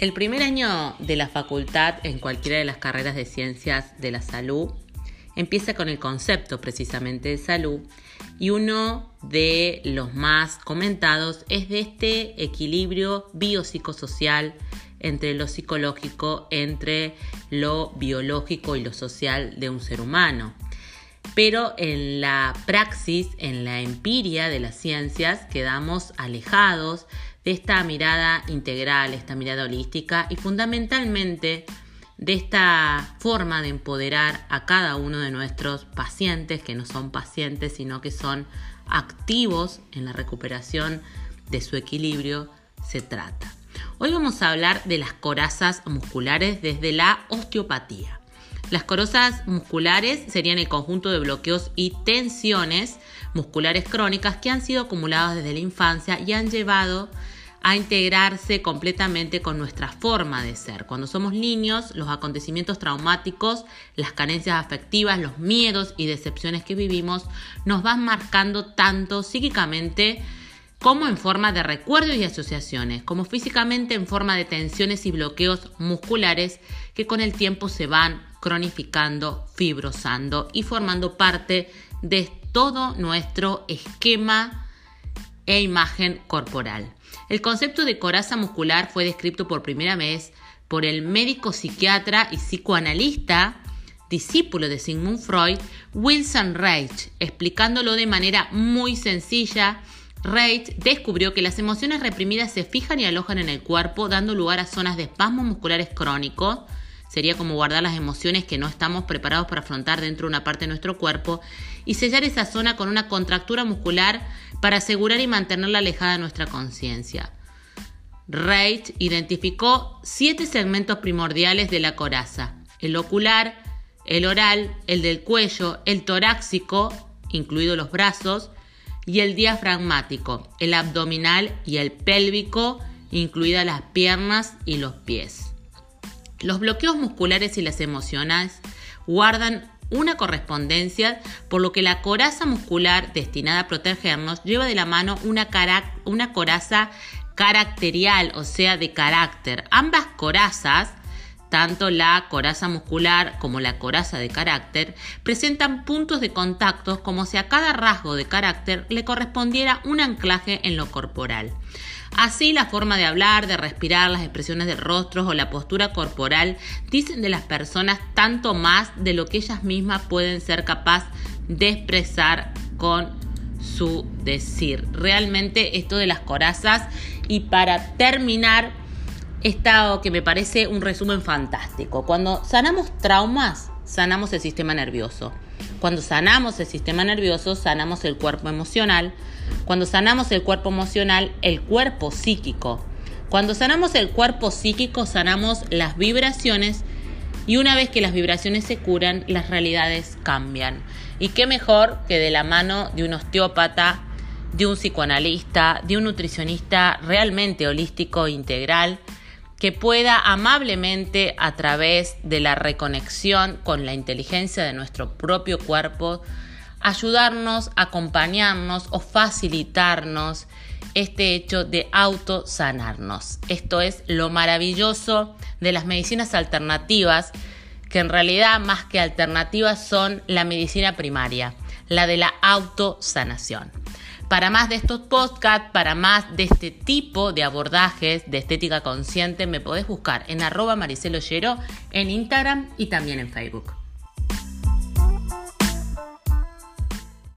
El primer año de la facultad en cualquiera de las carreras de ciencias de la salud empieza con el concepto precisamente de salud y uno de los más comentados es de este equilibrio biopsicosocial entre lo psicológico, entre lo biológico y lo social de un ser humano. Pero en la praxis, en la empiria de las ciencias, quedamos alejados de esta mirada integral, esta mirada holística y fundamentalmente de esta forma de empoderar a cada uno de nuestros pacientes, que no son pacientes, sino que son activos en la recuperación de su equilibrio, se trata. Hoy vamos a hablar de las corazas musculares desde la osteopatía. Las corazas musculares serían el conjunto de bloqueos y tensiones musculares crónicas que han sido acumuladas desde la infancia y han llevado a integrarse completamente con nuestra forma de ser. Cuando somos niños, los acontecimientos traumáticos, las carencias afectivas, los miedos y decepciones que vivimos nos van marcando tanto psíquicamente como en forma de recuerdos y asociaciones, como físicamente en forma de tensiones y bloqueos musculares que con el tiempo se van cronificando, fibrosando y formando parte de todo nuestro esquema e imagen corporal. El concepto de coraza muscular fue descrito por primera vez por el médico psiquiatra y psicoanalista, discípulo de Sigmund Freud, Wilson Reich, explicándolo de manera muy sencilla. Reich descubrió que las emociones reprimidas se fijan y alojan en el cuerpo, dando lugar a zonas de espasmos musculares crónicos, sería como guardar las emociones que no estamos preparados para afrontar dentro de una parte de nuestro cuerpo y sellar esa zona con una contractura muscular para asegurar y mantenerla alejada de nuestra conciencia. Reich identificó siete segmentos primordiales de la coraza, el ocular, el oral, el del cuello, el torácico, incluidos los brazos, y el diafragmático, el abdominal y el pélvico, incluidas las piernas y los pies. Los bloqueos musculares y las emocionales guardan una correspondencia, por lo que la coraza muscular destinada a protegernos lleva de la mano una, una coraza caracterial, o sea, de carácter. Ambas corazas, tanto la coraza muscular como la coraza de carácter, presentan puntos de contacto como si a cada rasgo de carácter le correspondiera un anclaje en lo corporal. Así la forma de hablar, de respirar, las expresiones de rostros o la postura corporal dicen de las personas tanto más de lo que ellas mismas pueden ser capaz de expresar con su decir. Realmente esto de las corazas y para terminar, esta que me parece un resumen fantástico. Cuando sanamos traumas, sanamos el sistema nervioso. Cuando sanamos el sistema nervioso, sanamos el cuerpo emocional. Cuando sanamos el cuerpo emocional, el cuerpo psíquico. Cuando sanamos el cuerpo psíquico, sanamos las vibraciones y una vez que las vibraciones se curan, las realidades cambian. Y qué mejor que de la mano de un osteópata, de un psicoanalista, de un nutricionista realmente holístico integral, que pueda amablemente a través de la reconexión con la inteligencia de nuestro propio cuerpo ayudarnos, acompañarnos o facilitarnos este hecho de autosanarnos. Esto es lo maravilloso de las medicinas alternativas, que en realidad más que alternativas son la medicina primaria, la de la autosanación. Para más de estos podcasts, para más de este tipo de abordajes de estética consciente, me podés buscar en arroba Maricelo en Instagram y también en Facebook.